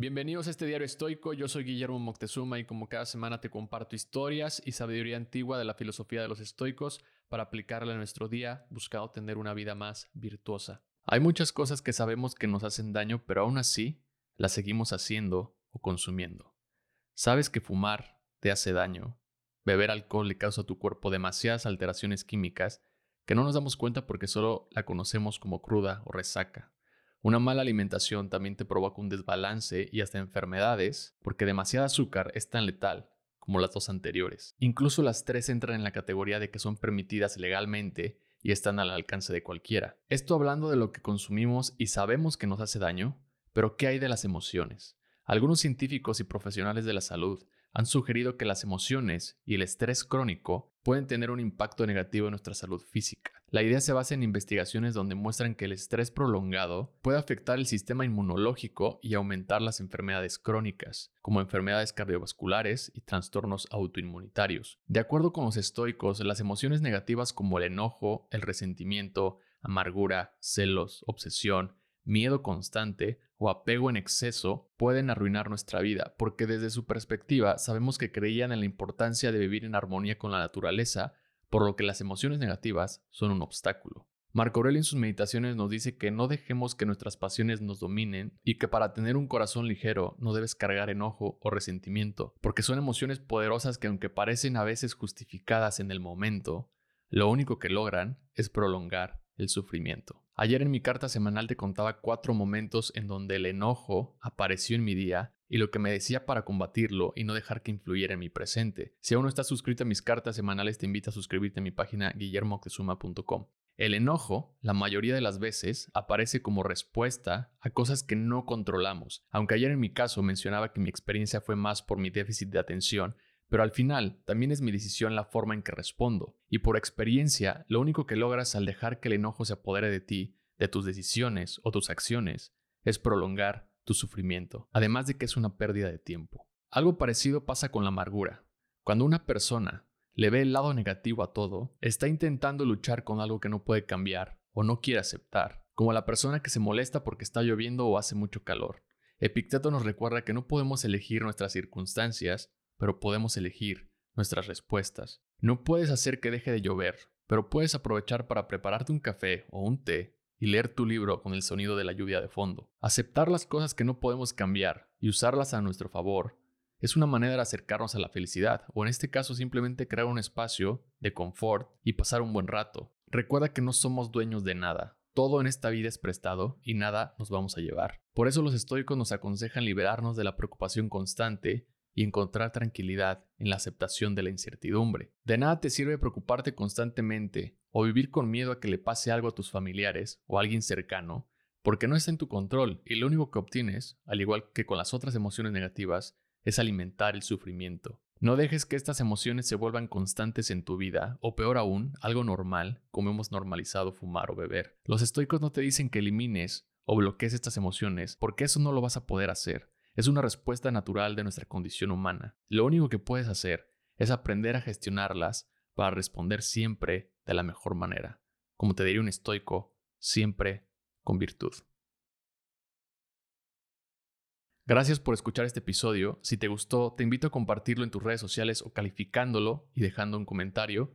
Bienvenidos a este diario estoico, yo soy Guillermo Moctezuma y como cada semana te comparto historias y sabiduría antigua de la filosofía de los estoicos para aplicarla en nuestro día buscando tener una vida más virtuosa. Hay muchas cosas que sabemos que nos hacen daño, pero aún así las seguimos haciendo o consumiendo. Sabes que fumar te hace daño, beber alcohol le causa a tu cuerpo demasiadas alteraciones químicas que no nos damos cuenta porque solo la conocemos como cruda o resaca. Una mala alimentación también te provoca un desbalance y hasta enfermedades, porque demasiado azúcar es tan letal como las dos anteriores. Incluso las tres entran en la categoría de que son permitidas legalmente y están al alcance de cualquiera. Esto hablando de lo que consumimos y sabemos que nos hace daño, pero ¿qué hay de las emociones? Algunos científicos y profesionales de la salud han sugerido que las emociones y el estrés crónico pueden tener un impacto negativo en nuestra salud física. La idea se basa en investigaciones donde muestran que el estrés prolongado puede afectar el sistema inmunológico y aumentar las enfermedades crónicas, como enfermedades cardiovasculares y trastornos autoinmunitarios. De acuerdo con los estoicos, las emociones negativas como el enojo, el resentimiento, amargura, celos, obsesión, miedo constante o apego en exceso pueden arruinar nuestra vida, porque desde su perspectiva sabemos que creían en la importancia de vivir en armonía con la naturaleza, por lo que las emociones negativas son un obstáculo. Marco Aurelio en sus meditaciones nos dice que no dejemos que nuestras pasiones nos dominen y que para tener un corazón ligero no debes cargar enojo o resentimiento, porque son emociones poderosas que aunque parecen a veces justificadas en el momento, lo único que logran es prolongar el sufrimiento. Ayer en mi carta semanal te contaba cuatro momentos en donde el enojo apareció en mi día y lo que me decía para combatirlo y no dejar que influyera en mi presente. Si aún no estás suscrito a mis cartas semanales, te invito a suscribirte a mi página guillermoctezuma.com. El enojo, la mayoría de las veces, aparece como respuesta a cosas que no controlamos, aunque ayer en mi caso mencionaba que mi experiencia fue más por mi déficit de atención pero al final también es mi decisión la forma en que respondo. Y por experiencia, lo único que logras al dejar que el enojo se apodere de ti, de tus decisiones o tus acciones, es prolongar tu sufrimiento, además de que es una pérdida de tiempo. Algo parecido pasa con la amargura. Cuando una persona le ve el lado negativo a todo, está intentando luchar con algo que no puede cambiar o no quiere aceptar, como la persona que se molesta porque está lloviendo o hace mucho calor. Epicteto nos recuerda que no podemos elegir nuestras circunstancias pero podemos elegir nuestras respuestas. No puedes hacer que deje de llover, pero puedes aprovechar para prepararte un café o un té y leer tu libro con el sonido de la lluvia de fondo. Aceptar las cosas que no podemos cambiar y usarlas a nuestro favor es una manera de acercarnos a la felicidad, o en este caso simplemente crear un espacio de confort y pasar un buen rato. Recuerda que no somos dueños de nada. Todo en esta vida es prestado y nada nos vamos a llevar. Por eso los estoicos nos aconsejan liberarnos de la preocupación constante y encontrar tranquilidad en la aceptación de la incertidumbre. De nada te sirve preocuparte constantemente o vivir con miedo a que le pase algo a tus familiares o a alguien cercano, porque no está en tu control y lo único que obtienes, al igual que con las otras emociones negativas, es alimentar el sufrimiento. No dejes que estas emociones se vuelvan constantes en tu vida, o peor aún, algo normal, como hemos normalizado fumar o beber. Los estoicos no te dicen que elimines o bloquees estas emociones, porque eso no lo vas a poder hacer. Es una respuesta natural de nuestra condición humana. Lo único que puedes hacer es aprender a gestionarlas para responder siempre de la mejor manera. Como te diría un estoico, siempre con virtud. Gracias por escuchar este episodio. Si te gustó, te invito a compartirlo en tus redes sociales o calificándolo y dejando un comentario.